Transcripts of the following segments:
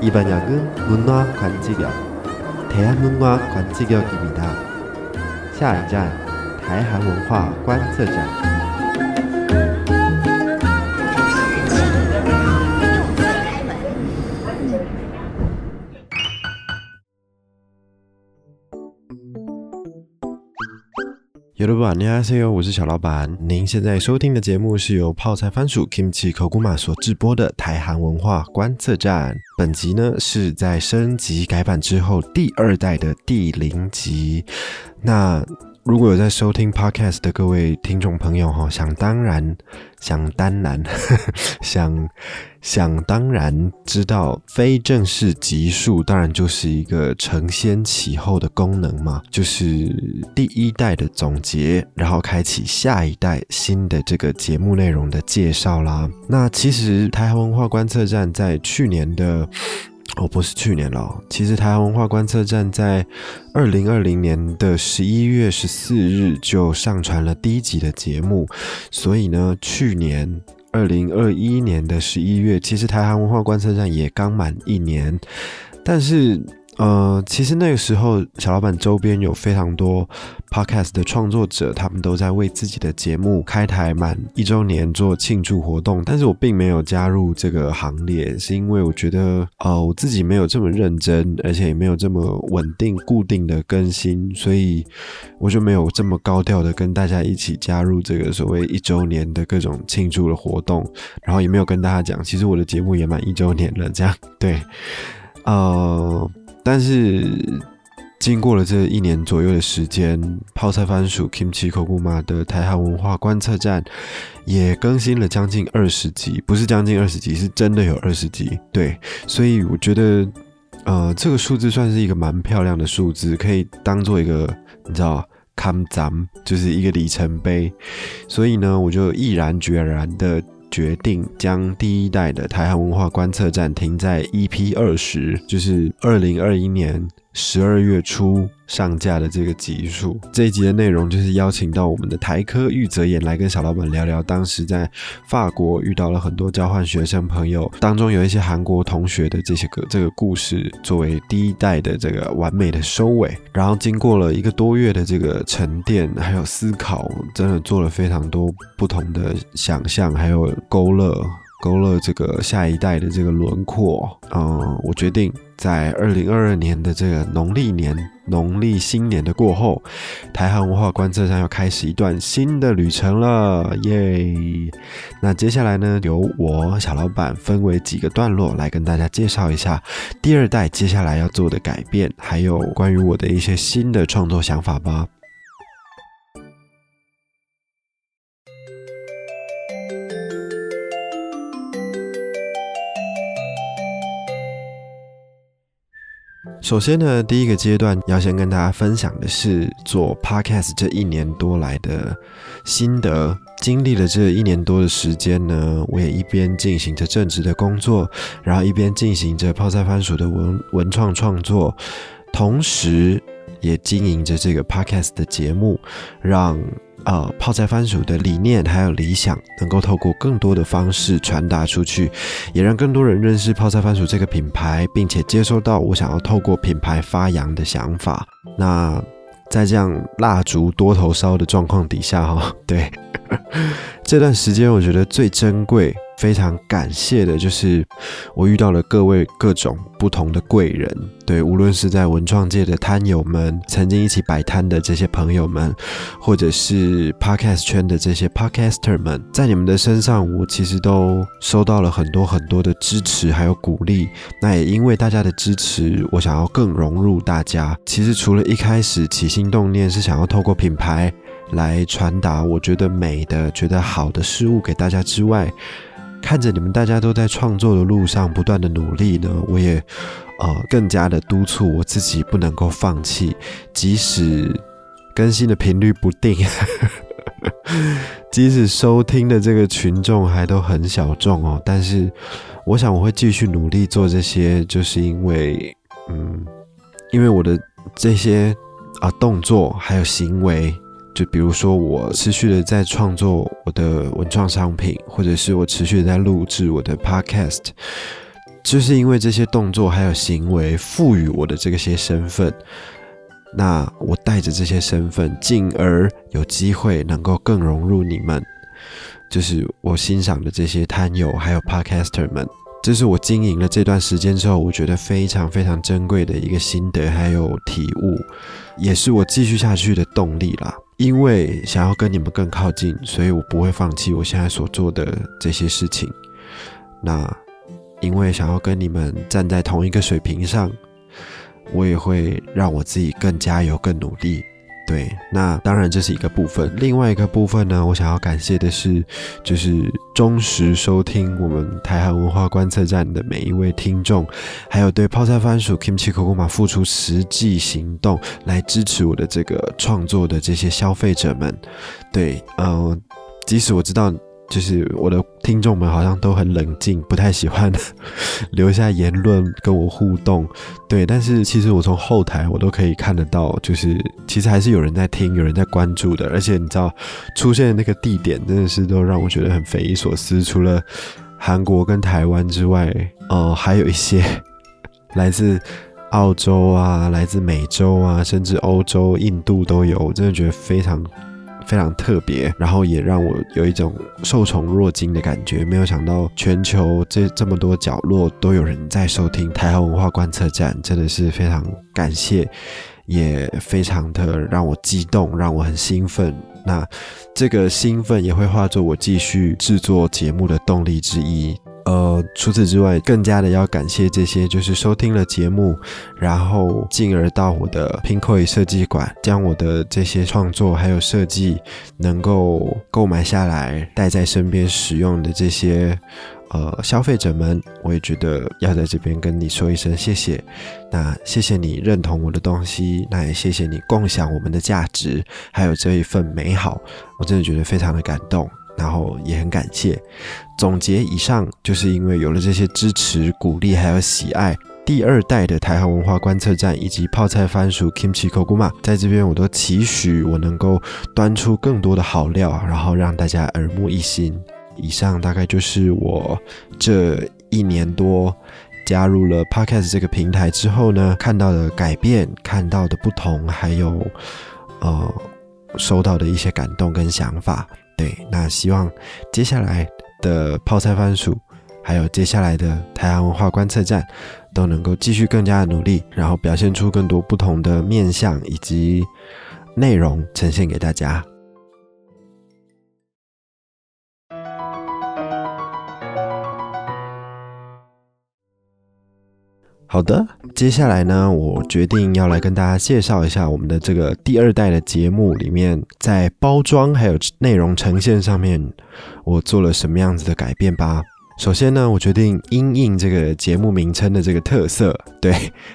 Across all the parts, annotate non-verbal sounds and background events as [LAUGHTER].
이번역은 문화 관측역 대한문화 관측역입니다. 下一站台韩文化观测站。 板，你好，C O，我是小老板。您现在收听的节目是由泡菜番薯 Kimchi 口古玛所制播的台韩文化观测站。本集呢是在升级改版之后第二代的第零集。那如果有在收听 podcast 的各位听众朋友哈，想当然，想当然，[LAUGHS] 想想当然知道非正式集数，当然就是一个承先启后的功能嘛，就是第一代的总结，然后开启下一代新的这个节目内容的介绍啦。那其实台湾文化观测站在去年的。哦，不是去年了。其实台湾文化观测站在二零二零年的十一月十四日就上传了第一集的节目，所以呢，去年二零二一年的十一月，其实台湾文化观测站也刚满一年，但是。呃，其实那个时候，小老板周边有非常多 podcast 的创作者，他们都在为自己的节目开台满一周年做庆祝活动。但是我并没有加入这个行列，是因为我觉得，呃，我自己没有这么认真，而且也没有这么稳定、固定的更新，所以我就没有这么高调的跟大家一起加入这个所谓一周年的各种庆祝的活动，然后也没有跟大家讲，其实我的节目也满一周年了。这样，对，呃。但是经过了这一年左右的时间，泡菜番薯 Kimchi Kokuma 的台韩文化观测站也更新了将近二十集，不是将近二十集，是真的有二十集。对，所以我觉得，呃，这个数字算是一个蛮漂亮的数字，可以当做一个你知道看咱就是一个里程碑。所以呢，我就毅然决然的。决定将第一代的台韩文化观测站停在 EP 二十，就是二零二一年十二月初上架的这个集数。这一集的内容就是邀请到我们的台科玉泽演来跟小老板聊聊当时在法国遇到了很多交换学生朋友，当中有一些韩国同学的这些个这个故事，作为第一代的这个完美的收尾。然后经过了一个多月的这个沉淀还有思考，真的做了非常多不同的想象，还有。勾勒勾勒这个下一代的这个轮廓，嗯，我决定在二零二二年的这个农历年、农历新年的过后，台韩文化观测站要开始一段新的旅程了，耶！那接下来呢，由我小老板分为几个段落来跟大家介绍一下第二代接下来要做的改变，还有关于我的一些新的创作想法吧。首先呢，第一个阶段要先跟大家分享的是做 podcast 这一年多来的心得。经历了这一年多的时间呢，我也一边进行着正职的工作，然后一边进行着泡菜番薯的文文创创作，同时也经营着这个 podcast 的节目，让。呃，泡菜番薯的理念还有理想，能够透过更多的方式传达出去，也让更多人认识泡菜番薯这个品牌，并且接收到我想要透过品牌发扬的想法。那在这样蜡烛多头烧的状况底下，哈，对 [LAUGHS] 这段时间，我觉得最珍贵。非常感谢的，就是我遇到了各位各种不同的贵人，对，无论是在文创界的摊友们，曾经一起摆摊的这些朋友们，或者是 podcast 圈的这些 podcaster 们，在你们的身上，我其实都收到了很多很多的支持还有鼓励。那也因为大家的支持，我想要更融入大家。其实除了一开始起心动念是想要透过品牌来传达我觉得美的、觉得好的事物给大家之外，看着你们大家都在创作的路上不断的努力呢，我也呃更加的督促我自己不能够放弃，即使更新的频率不定，[LAUGHS] 即使收听的这个群众还都很小众哦，但是我想我会继续努力做这些，就是因为嗯，因为我的这些啊动作还有行为。就比如说我持续的在创作我的文创商品，或者是我持续的在录制我的 podcast，就是因为这些动作还有行为赋予我的这些身份。那我带着这些身份，进而有机会能够更融入你们，就是我欣赏的这些摊友还有 podcaster 们。这是我经营了这段时间之后，我觉得非常非常珍贵的一个心得还有体悟，也是我继续下去的动力啦。因为想要跟你们更靠近，所以我不会放弃我现在所做的这些事情。那因为想要跟你们站在同一个水平上，我也会让我自己更加油、更努力。对，那当然这是一个部分。另外一个部分呢，我想要感谢的是，就是忠实收听我们台韩文化观测站的每一位听众，还有对泡菜番薯 Kimchi k o k o m a 付出实际行动来支持我的这个创作的这些消费者们。对，呃，即使我知道。就是我的听众们好像都很冷静，不太喜欢 [LAUGHS] 留下言论跟我互动，对。但是其实我从后台我都可以看得到，就是其实还是有人在听，有人在关注的。而且你知道，出现的那个地点真的是都让我觉得很匪夷所思。除了韩国跟台湾之外，呃，还有一些 [LAUGHS] 来自澳洲啊，来自美洲啊，甚至欧洲、印度都有。我真的觉得非常。非常特别，然后也让我有一种受宠若惊的感觉。没有想到全球这这么多角落都有人在收听台湾文化观测站，真的是非常感谢，也非常的让我激动，让我很兴奋。那这个兴奋也会化作我继续制作节目的动力之一。呃，除此之外，更加的要感谢这些就是收听了节目，然后进而到我的 Pinkoi 设计馆，将我的这些创作还有设计能够购买下来，带在身边使用的这些呃消费者们，我也觉得要在这边跟你说一声谢谢。那谢谢你认同我的东西，那也谢谢你共享我们的价值，还有这一份美好，我真的觉得非常的感动。然后也很感谢。总结以上，就是因为有了这些支持、鼓励还有喜爱，第二代的台湾文化观测站以及泡菜番薯 Kimchi Koguma，在这边我都期许我能够端出更多的好料，然后让大家耳目一新。以上大概就是我这一年多加入了 Podcast 这个平台之后呢，看到的改变、看到的不同，还有呃收到的一些感动跟想法。对，那希望接下来的泡菜番薯，还有接下来的台湾文化观测站，都能够继续更加的努力，然后表现出更多不同的面相以及内容呈现给大家。好的，接下来呢，我决定要来跟大家介绍一下我们的这个第二代的节目里面，在包装还有内容呈现上面，我做了什么样子的改变吧。首先呢，我决定因应这个节目名称的这个特色，[LAUGHS] 对，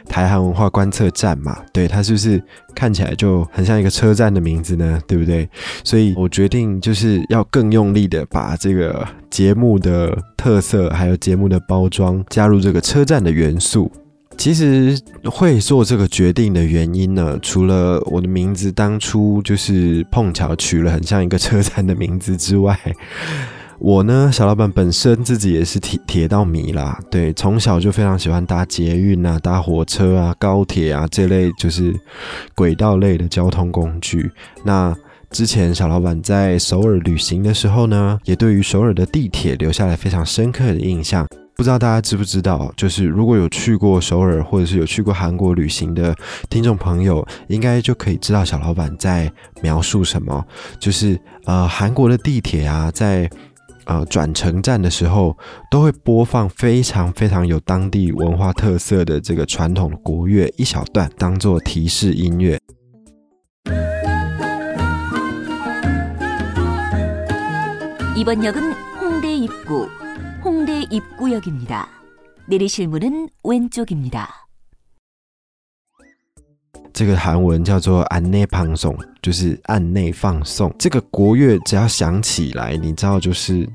台韩文化观测站嘛，对，它是不是看起来就很像一个车站的名字呢？对不对？所以我决定就是要更用力的把这个节目的特色还有节目的包装加入这个车站的元素。其实会做这个决定的原因呢，除了我的名字当初就是碰巧取了很像一个车站的名字之外，[LAUGHS] 我呢，小老板本身自己也是铁铁道迷啦，对，从小就非常喜欢搭捷运啊、搭火车啊、高铁啊这类就是轨道类的交通工具。那之前小老板在首尔旅行的时候呢，也对于首尔的地铁留下了非常深刻的印象。不知道大家知不知道，就是如果有去过首尔或者是有去过韩国旅行的听众朋友，应该就可以知道小老板在描述什么。就是呃，韩国的地铁啊，在呃转乘站的时候，都会播放非常非常有当地文化特色的这个传统的国乐一小段，当做提示音乐。이번역은홍대입구 홍대 입구역입니다. 내리실 문은 왼쪽입니다. 这个韩文叫做“안내방송”，就是按内放送。这个国乐只要响起来，你知道就是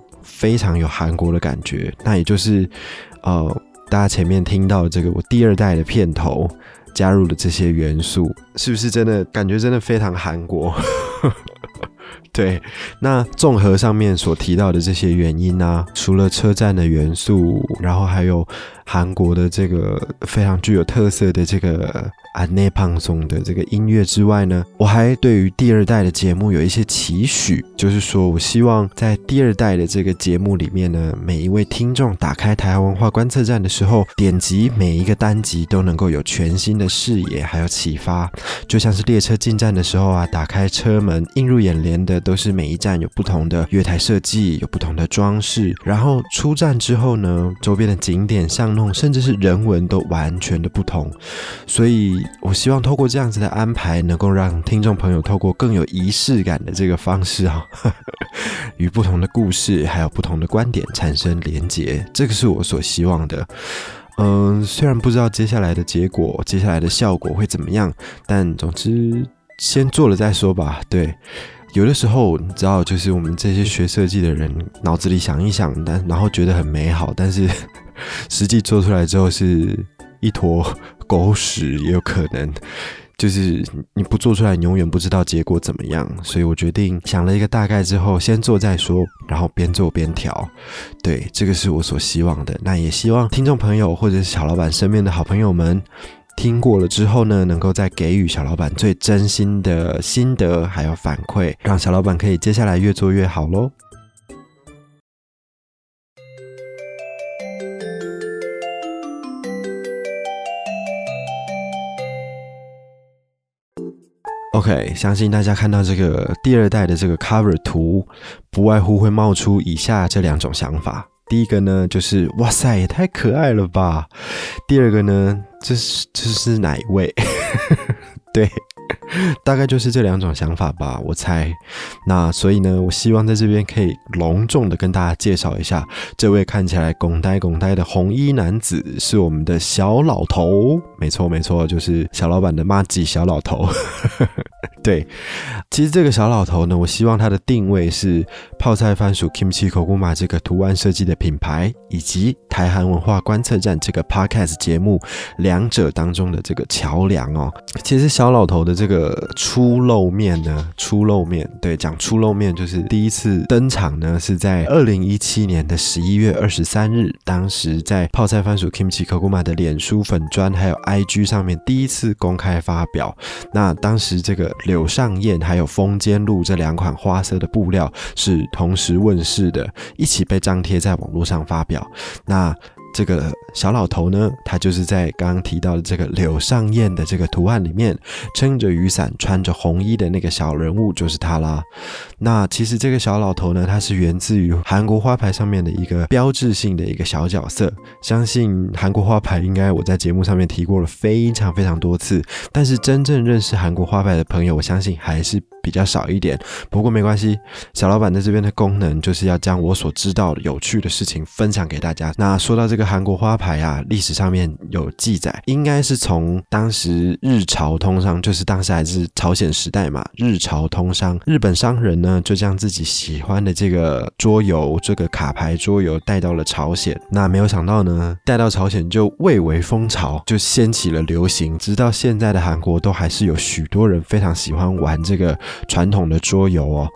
呃，大家前面听到这个我第二代的片头加入了这些元素，是不是真的感觉真的非常韩国？ [LAUGHS] [LAUGHS] 对，那综合上面所提到的这些原因呢，除了车站的元素，然后还有韩国的这个非常具有特色的这个。啊，内胖松的这个音乐之外呢，我还对于第二代的节目有一些期许，就是说我希望在第二代的这个节目里面呢，每一位听众打开台湾文化观测站的时候，点击每一个单集都能够有全新的视野，还有启发。就像是列车进站的时候啊，打开车门，映入眼帘的都是每一站有不同的月台设计，有不同的装饰。然后出站之后呢，周边的景点巷弄，甚至是人文都完全的不同，所以。我希望透过这样子的安排，能够让听众朋友透过更有仪式感的这个方式啊，[LAUGHS] 与不同的故事还有不同的观点产生连结，这个是我所希望的。嗯，虽然不知道接下来的结果、接下来的效果会怎么样，但总之先做了再说吧。对，有的时候你知道，就是我们这些学设计的人脑子里想一想，但然后觉得很美好，但是 [LAUGHS] 实际做出来之后是一坨。狗屎也有可能，就是你不做出来，你永远不知道结果怎么样。所以我决定想了一个大概之后，先做再说，然后边做边调。对，这个是我所希望的。那也希望听众朋友或者是小老板身边的好朋友们听过了之后呢，能够再给予小老板最真心的心得还有反馈，让小老板可以接下来越做越好喽。OK，相信大家看到这个第二代的这个 cover 图，不外乎会冒出以下这两种想法。第一个呢，就是哇塞，也太可爱了吧。第二个呢，这是这是哪一位？[LAUGHS] 对。[LAUGHS] 大概就是这两种想法吧，我猜。那所以呢，我希望在这边可以隆重的跟大家介绍一下，这位看起来拱呆拱呆的红衣男子是我们的小老头。没错没错，就是小老板的妈吉小老头。[LAUGHS] 对，其实这个小老头呢，我希望他的定位是泡菜番薯 Kimchi Kokuma 这个图案设计的品牌，以及台韩文化观测站这个 Podcast 节目两者当中的这个桥梁哦。其实小老头的这个呃初露面呢，初露面，对，讲初露面就是第一次登场呢，是在二零一七年的十一月二十三日，当时在泡菜番薯 Kimchi Kokuma 的脸书粉砖还有 IG 上面第一次公开发表。那当时这个。柳上燕还有风间露这两款花色的布料是同时问世的，一起被张贴在网络上发表。那。这个小老头呢，他就是在刚刚提到的这个柳上燕的这个图案里面，撑着雨伞、穿着红衣的那个小人物就是他啦。那其实这个小老头呢，他是源自于韩国花牌上面的一个标志性的一个小角色。相信韩国花牌应该我在节目上面提过了非常非常多次，但是真正认识韩国花牌的朋友，我相信还是比较少一点。不过没关系，小老板在这边的功能就是要将我所知道的有趣的事情分享给大家。那说到这个。韩国花牌啊，历史上面有记载，应该是从当时日朝通商，就是当时还是朝鲜时代嘛。日朝通商，日本商人呢就将自己喜欢的这个桌游，这个卡牌桌游带到了朝鲜。那没有想到呢，带到朝鲜就蔚为风潮，就掀起了流行。直到现在的韩国，都还是有许多人非常喜欢玩这个传统的桌游哦。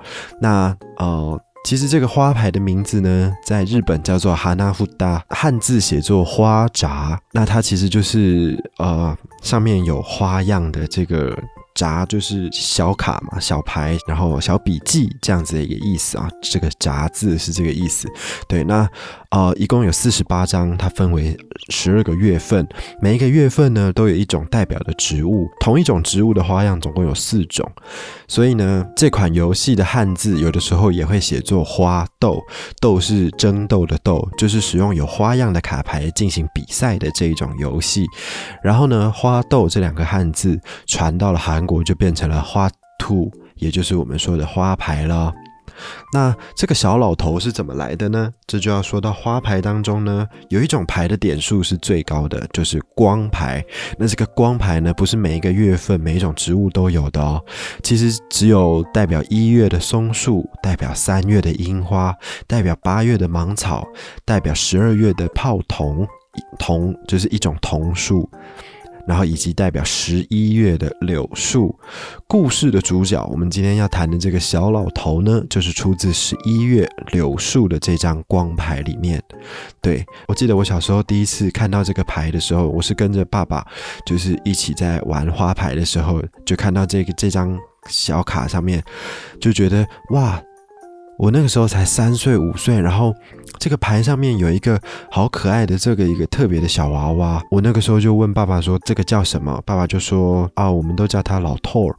那呃。其实这个花牌的名字呢，在日本叫做哈纳富达，汉字写作花札。那它其实就是呃，上面有花样的这个。札就是小卡嘛，小牌，然后小笔记这样子的一个意思啊。这个札字是这个意思。对，那呃，一共有四十八张，它分为十二个月份，每一个月份呢都有一种代表的植物，同一种植物的花样总共有四种。所以呢，这款游戏的汉字有的时候也会写作花斗，斗是争斗的斗，就是使用有花样的卡牌进行比赛的这一种游戏。然后呢，花斗这两个汉字传到了韩。国就变成了花兔，也就是我们说的花牌了。那这个小老头是怎么来的呢？这就要说到花牌当中呢，有一种牌的点数是最高的，就是光牌。那这个光牌呢，不是每一个月份每一种植物都有的哦。其实只有代表一月的松树，代表三月的樱花，代表八月的芒草，代表十二月的泡桐，桐就是一种桐树。然后以及代表十一月的柳树。故事的主角，我们今天要谈的这个小老头呢，就是出自十一月柳树的这张光牌里面。对我记得我小时候第一次看到这个牌的时候，我是跟着爸爸，就是一起在玩花牌的时候，就看到这个这张小卡上面，就觉得哇。我那个时候才三岁五岁，然后这个牌上面有一个好可爱的这个一个特别的小娃娃。我那个时候就问爸爸说：“这个叫什么？”爸爸就说：“啊，我们都叫他老头儿。”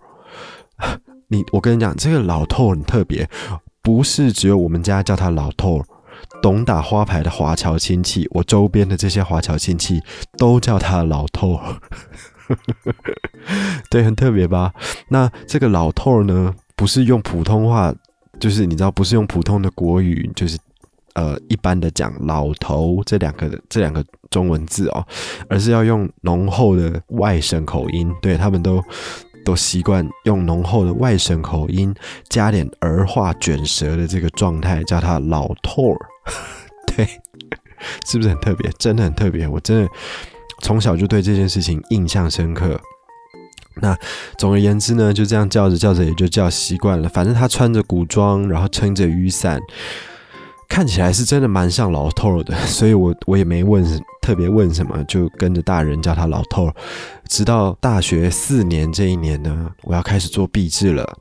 你，我跟你讲，这个老头很特别，不是只有我们家叫他老头儿，懂打花牌的华侨亲戚，我周边的这些华侨亲戚都叫他老头儿。[LAUGHS] 对，很特别吧？那这个老头儿呢，不是用普通话。就是你知道，不是用普通的国语，就是呃一般的讲“老头”这两个这两个中文字哦，而是要用浓厚的外省口音。对他们都都习惯用浓厚的外省口音，加点儿化卷舌的这个状态，叫他“老头儿”。[LAUGHS] 对，是不是很特别？真的很特别。我真的从小就对这件事情印象深刻。那总而言之呢，就这样叫着叫着也就叫习惯了。反正他穿着古装，然后撑着雨伞，看起来是真的蛮像老头的，[LAUGHS] 所以我我也没问特别问什么，就跟着大人叫他老头。直到大学四年这一年呢，我要开始做毕制了。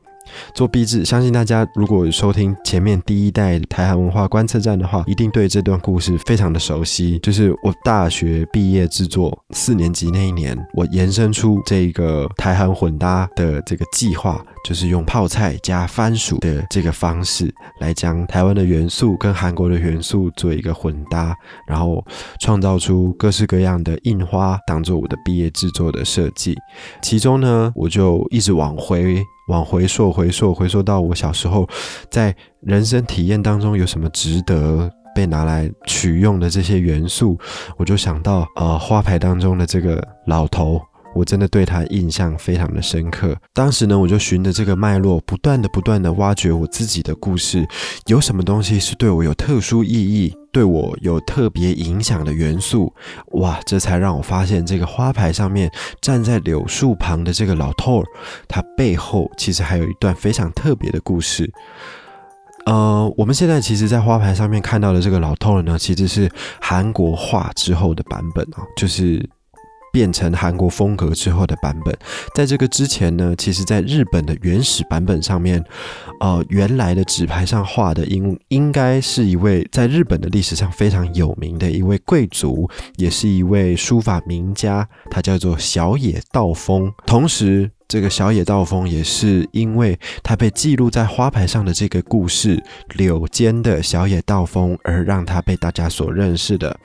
做壁纸，相信大家如果收听前面第一代台韩文化观测站的话，一定对这段故事非常的熟悉。就是我大学毕业制作四年级那一年，我延伸出这个台韩混搭的这个计划，就是用泡菜加番薯的这个方式来将台湾的元素跟韩国的元素做一个混搭，然后创造出各式各样的印花，当做我的毕业制作的设计。其中呢，我就一直往回。往回溯，回溯，回溯到我小时候，在人生体验当中有什么值得被拿来取用的这些元素，我就想到，呃，花牌当中的这个老头，我真的对他印象非常的深刻。当时呢，我就循着这个脉络，不断的、不断的挖掘我自己的故事，有什么东西是对我有特殊意义？对我有特别影响的元素，哇！这才让我发现，这个花牌上面站在柳树旁的这个老头儿，他背后其实还有一段非常特别的故事。呃，我们现在其实，在花牌上面看到的这个老头儿呢，其实是韩国画之后的版本啊，就是。变成韩国风格之后的版本，在这个之前呢，其实在日本的原始版本上面，呃，原来的纸牌上画的应应该是一位在日本的历史上非常有名的一位贵族，也是一位书法名家，他叫做小野道风。同时，这个小野道风也是因为他被记录在花牌上的这个故事“柳间的小野道风”而让他被大家所认识的。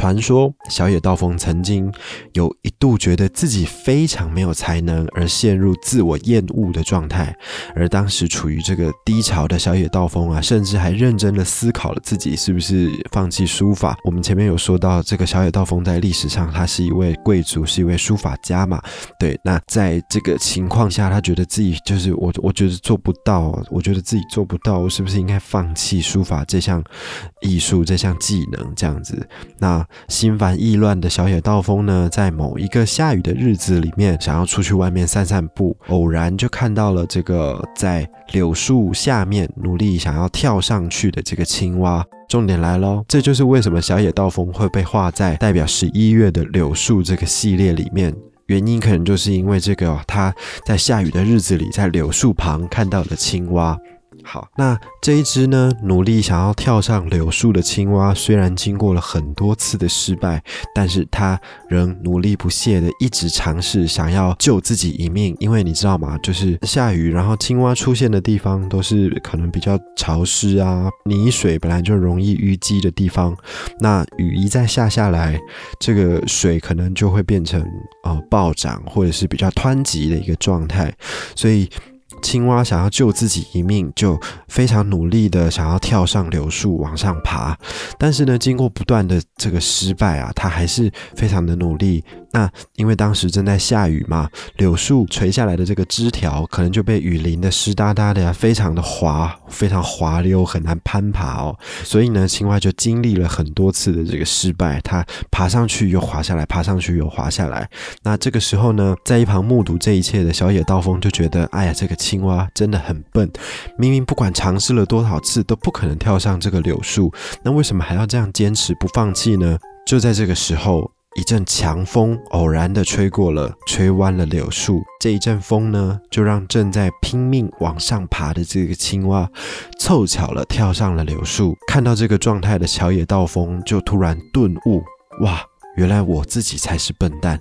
传说小野道风曾经有一度觉得自己非常没有才能，而陷入自我厌恶的状态。而当时处于这个低潮的小野道风啊，甚至还认真的思考了自己是不是放弃书法。我们前面有说到，这个小野道风在历史上他是一位贵族，是一位书法家嘛？对。那在这个情况下，他觉得自己就是我，我觉得做不到，我觉得自己做不到，我是不是应该放弃书法这项艺术、这项技能？这样子，那。心烦意乱的小野道风呢，在某一个下雨的日子里面，想要出去外面散散步，偶然就看到了这个在柳树下面努力想要跳上去的这个青蛙。重点来喽，这就是为什么小野道风会被画在代表十一月的柳树这个系列里面，原因可能就是因为这个他在下雨的日子里，在柳树旁看到的青蛙。好，那这一只呢，努力想要跳上柳树的青蛙，虽然经过了很多次的失败，但是它仍努力不懈的一直尝试想要救自己一命。因为你知道吗？就是下雨，然后青蛙出现的地方都是可能比较潮湿啊，泥水本来就容易淤积的地方。那雨一再下下来，这个水可能就会变成呃暴涨或者是比较湍急的一个状态，所以。青蛙想要救自己一命，就非常努力的想要跳上柳树往上爬。但是呢，经过不断的这个失败啊，它还是非常的努力。那因为当时正在下雨嘛，柳树垂下来的这个枝条可能就被雨淋的湿哒哒的呀，非常的滑，非常滑溜，很难攀爬哦。所以呢，青蛙就经历了很多次的这个失败，它爬上去又滑下来，爬上去又滑下来。那这个时候呢，在一旁目睹这一切的小野道风就觉得，哎呀，这个青蛙真的很笨，明明不管尝试了多少次都不可能跳上这个柳树，那为什么还要这样坚持不放弃呢？就在这个时候。一阵强风偶然的吹过了，吹弯了柳树。这一阵风呢，就让正在拼命往上爬的这个青蛙，凑巧了跳上了柳树。看到这个状态的小野道风，就突然顿悟：哇，原来我自己才是笨蛋！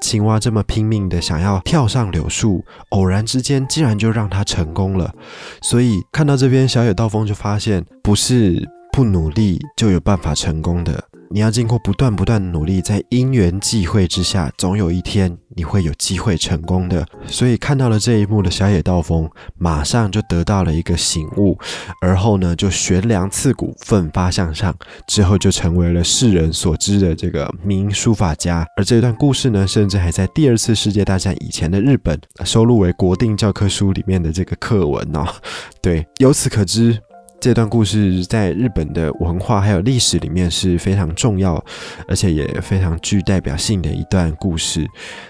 青蛙这么拼命的想要跳上柳树，偶然之间竟然就让它成功了。所以看到这边，小野道风就发现，不是不努力就有办法成功的。你要经过不断不断的努力，在因缘际会之下，总有一天你会有机会成功的。所以看到了这一幕的小野道风，马上就得到了一个醒悟，而后呢就悬梁刺股，奋发向上，之后就成为了世人所知的这个名书法家。而这段故事呢，甚至还在第二次世界大战以前的日本收录为国定教科书里面的这个课文哦。对，由此可知。这段故事在日本的文化还有历史里面是非常重要，而且也非常具代表性的一段故事。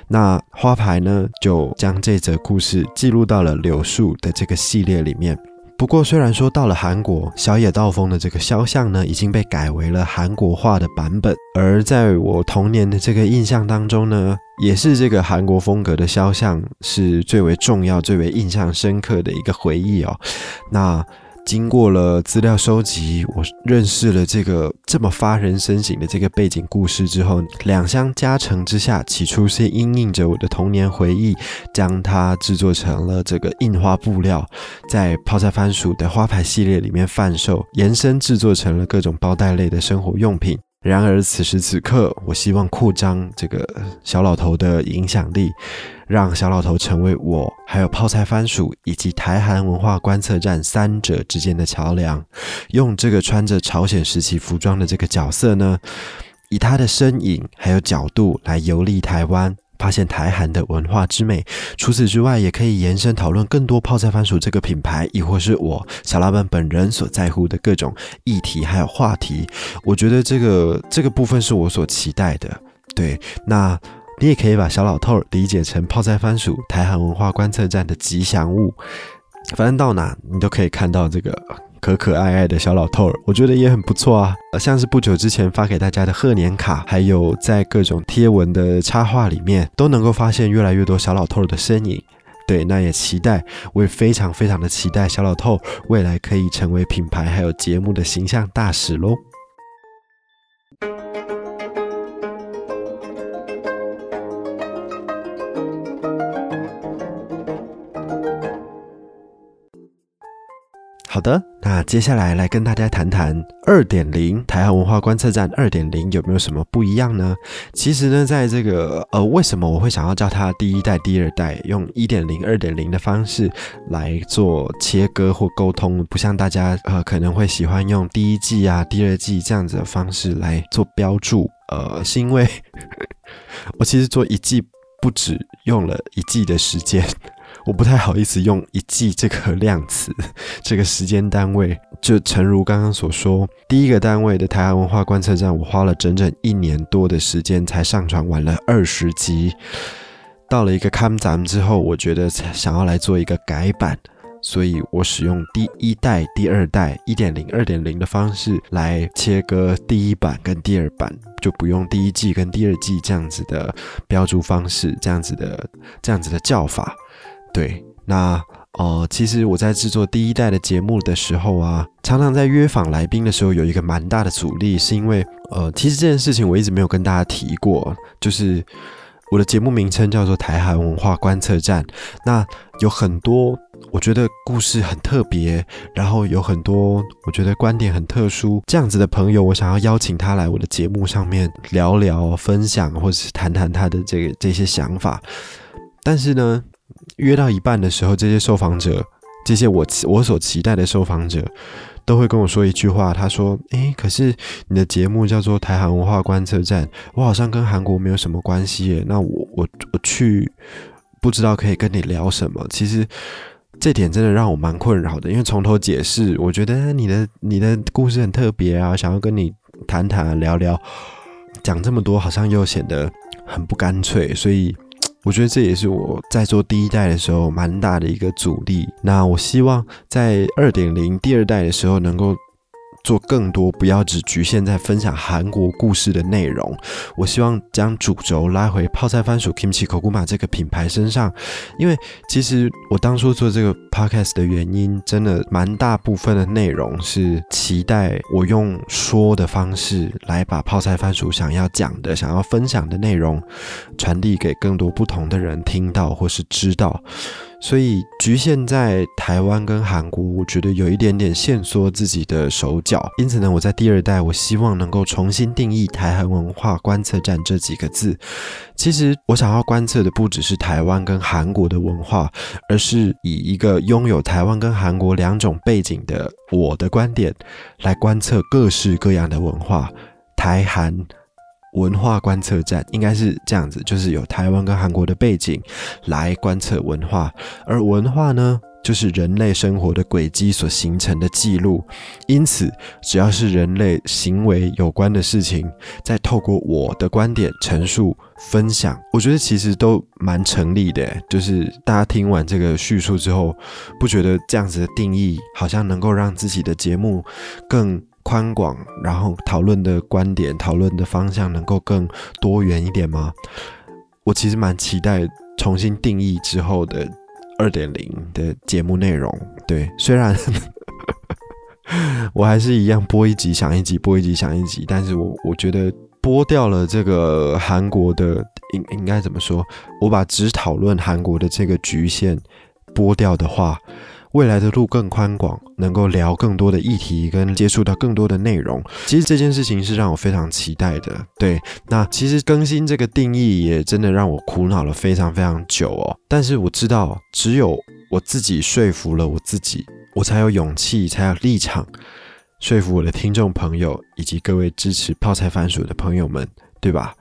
那花牌呢，就将这则故事记录到了柳树的这个系列里面。不过，虽然说到了韩国，小野道风的这个肖像呢，已经被改为了韩国化的版本。而在我童年的这个印象当中呢，也是这个韩国风格的肖像是最为重要、最为印象深刻的一个回忆哦。那。经过了资料收集，我认识了这个这么发人深省的这个背景故事之后，两相加成之下，起初是因应着我的童年回忆，将它制作成了这个印花布料，在泡菜番薯的花牌系列里面贩售，延伸制作成了各种包袋类的生活用品。然而此时此刻，我希望扩张这个小老头的影响力，让小老头成为我还有泡菜番薯以及台韩文化观测站三者之间的桥梁。用这个穿着朝鲜时期服装的这个角色呢，以他的身影还有角度来游历台湾。发现台韩的文化之美。除此之外，也可以延伸讨论更多泡菜番薯这个品牌，亦或是我小老板本人所在乎的各种议题还有话题。我觉得这个这个部分是我所期待的。对，那你也可以把小老头理解成泡菜番薯台韩文化观测站的吉祥物。反正到哪你都可以看到这个。可可爱爱的小老头儿，我觉得也很不错啊。像是不久之前发给大家的贺年卡，还有在各种贴文的插画里面，都能够发现越来越多小老头儿的身影。对，那也期待，我也非常非常的期待小老头未来可以成为品牌还有节目的形象大使喽。好的，那接下来来跟大家谈谈二点零台湾文化观测站二点零有没有什么不一样呢？其实呢，在这个呃，为什么我会想要叫它第一代、第二代，用一点零、二点零的方式来做切割或沟通，不像大家呃可能会喜欢用第一季啊、第二季这样子的方式来做标注，呃，是因为 [LAUGHS] 我其实做一季不止用了一季的时间。我不太好意思用一季这个量词，[LAUGHS] 这个时间单位，就诚如刚刚所说，第一个单位的台湾文化观测站，我花了整整一年多的时间才上传完了二十集。到了一个看咱们之后，我觉得想要来做一个改版，所以我使用第一代、第二代、一点零、二点零的方式来切割第一版跟第二版，就不用第一季跟第二季这样子的标注方式，这样子的这样子的叫法。对，那呃，其实我在制作第一代的节目的时候啊，常常在约访来宾的时候有一个蛮大的阻力，是因为呃，其实这件事情我一直没有跟大家提过，就是我的节目名称叫做台韩文化观测站。那有很多我觉得故事很特别，然后有很多我觉得观点很特殊这样子的朋友，我想要邀请他来我的节目上面聊聊、分享，或者是谈谈他的这个这些想法。但是呢。约到一半的时候，这些受访者，这些我我所期待的受访者，都会跟我说一句话，他说：“诶，可是你的节目叫做台韩文化观测站，我好像跟韩国没有什么关系耶。那我我我去，不知道可以跟你聊什么。其实这点真的让我蛮困扰的，因为从头解释，我觉得你的你的故事很特别啊，想要跟你谈谈聊聊，讲这么多好像又显得很不干脆，所以。”我觉得这也是我在做第一代的时候蛮大的一个阻力。那我希望在二点零第二代的时候能够。做更多，不要只局限在分享韩国故事的内容。我希望将主轴拉回泡菜番薯 Kimchi k o g u m a 这个品牌身上，因为其实我当初做这个 podcast 的原因，真的蛮大部分的内容是期待我用说的方式来把泡菜番薯想要讲的、想要分享的内容传递给更多不同的人听到或是知道。所以局限在台湾跟韩国，我觉得有一点点限缩自己的手脚。因此呢，我在第二代，我希望能够重新定义台韩文化观测站这几个字。其实我想要观测的不只是台湾跟韩国的文化，而是以一个拥有台湾跟韩国两种背景的我的观点，来观测各式各样的文化。台韩。文化观测站应该是这样子，就是有台湾跟韩国的背景来观测文化，而文化呢，就是人类生活的轨迹所形成的记录。因此，只要是人类行为有关的事情，再透过我的观点陈述分享，我觉得其实都蛮成立的。就是大家听完这个叙述之后，不觉得这样子的定义好像能够让自己的节目更。宽广，然后讨论的观点、讨论的方向能够更多元一点吗？我其实蛮期待重新定义之后的二点零的节目内容。对，虽然 [LAUGHS] 我还是一样播一集想一集，播一集想一集，但是我我觉得播掉了这个韩国的，应应该怎么说？我把只讨论韩国的这个局限播掉的话。未来的路更宽广，能够聊更多的议题，跟接触到更多的内容。其实这件事情是让我非常期待的。对，那其实更新这个定义也真的让我苦恼了非常非常久哦。但是我知道，只有我自己说服了我自己，我才有勇气，才有立场说服我的听众朋友以及各位支持泡菜番薯的朋友们，对吧？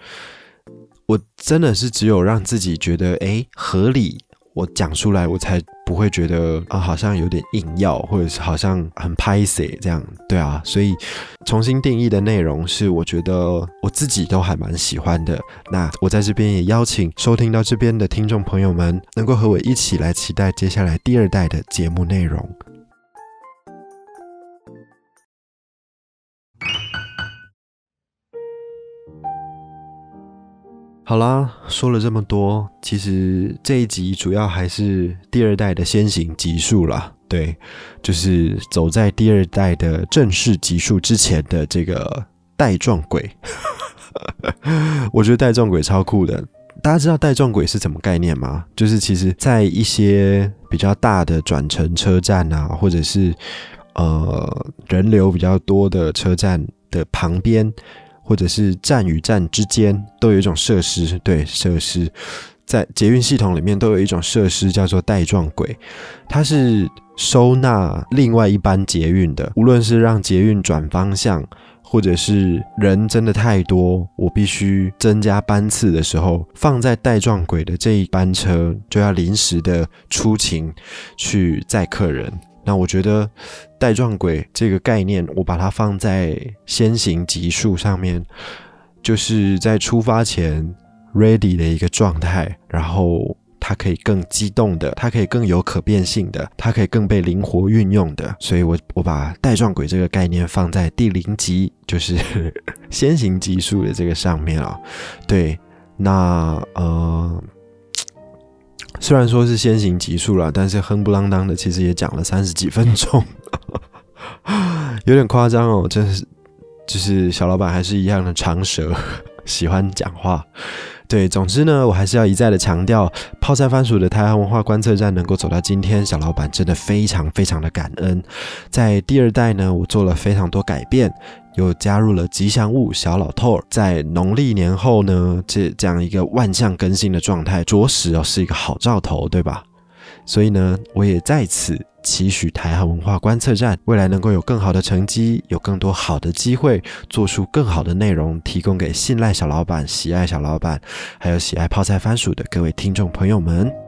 我真的是只有让自己觉得哎合理。我讲出来，我才不会觉得啊，好像有点硬要，或者是好像很拍死这样，对啊，所以重新定义的内容是我觉得我自己都还蛮喜欢的。那我在这边也邀请收听到这边的听众朋友们，能够和我一起来期待接下来第二代的节目内容。好啦，说了这么多，其实这一集主要还是第二代的先行集数啦。对，就是走在第二代的正式集数之前的这个带状鬼。[LAUGHS] 我觉得带状鬼超酷的。大家知道带状鬼是什么概念吗？就是其实在一些比较大的转乘车站啊，或者是呃人流比较多的车站的旁边。或者是站与站之间都有一种设施，对设施，在捷运系统里面都有一种设施叫做带状轨，它是收纳另外一班捷运的。无论是让捷运转方向，或者是人真的太多，我必须增加班次的时候，放在带状轨的这一班车就要临时的出勤去载客人。那我觉得带状轨这个概念，我把它放在先行级数上面，就是在出发前 ready 的一个状态，然后它可以更机动的，它可以更有可变性的，它可以更被灵活运用的，所以我我把带状轨这个概念放在第零级，就是 [LAUGHS] 先行级数的这个上面啊。对，那呃。虽然说是先行集数了，但是哼不啷当的，其实也讲了三十几分钟，[LAUGHS] 有点夸张哦。真是，就是小老板还是一样的长舌，喜欢讲话。对，总之呢，我还是要一再的强调，泡菜番薯的台湾文化观测站能够走到今天，小老板真的非常非常的感恩。在第二代呢，我做了非常多改变，又加入了吉祥物小老头，在农历年后呢，这这样一个万象更新的状态，着实哦是一个好兆头，对吧？所以呢，我也在此。期许台韩文化观测站未来能够有更好的成绩，有更多好的机会，做出更好的内容，提供给信赖小老板、喜爱小老板，还有喜爱泡菜番薯的各位听众朋友们。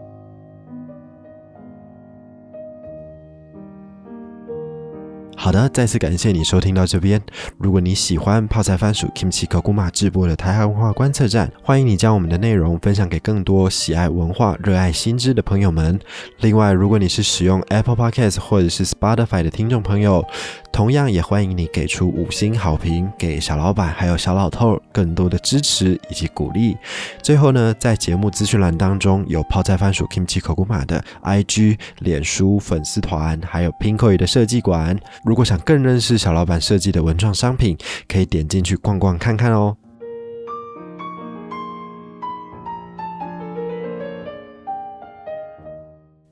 好的，再次感谢你收听到这边。如果你喜欢泡菜番薯 Kimchi k o g u m a 直播的台海文化观测站，欢迎你将我们的内容分享给更多喜爱文化、热爱新知的朋友们。另外，如果你是使用 Apple Podcast 或者是 Spotify 的听众朋友，同样也欢迎你给出五星好评，给小老板还有小老头更多的支持以及鼓励。最后呢，在节目资讯栏当中有泡菜番薯 Kimchi Kokuma 的 IG、脸书粉丝团，还有 Pinko 的设计馆。如果想更认识小老板设计的文创商品，可以点进去逛逛看看哦。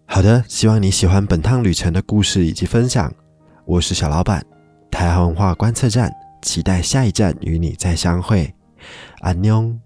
好的，希望你喜欢本趟旅程的故事以及分享。我是小老板，台湾文化观测站，期待下一站与你再相会。安妞。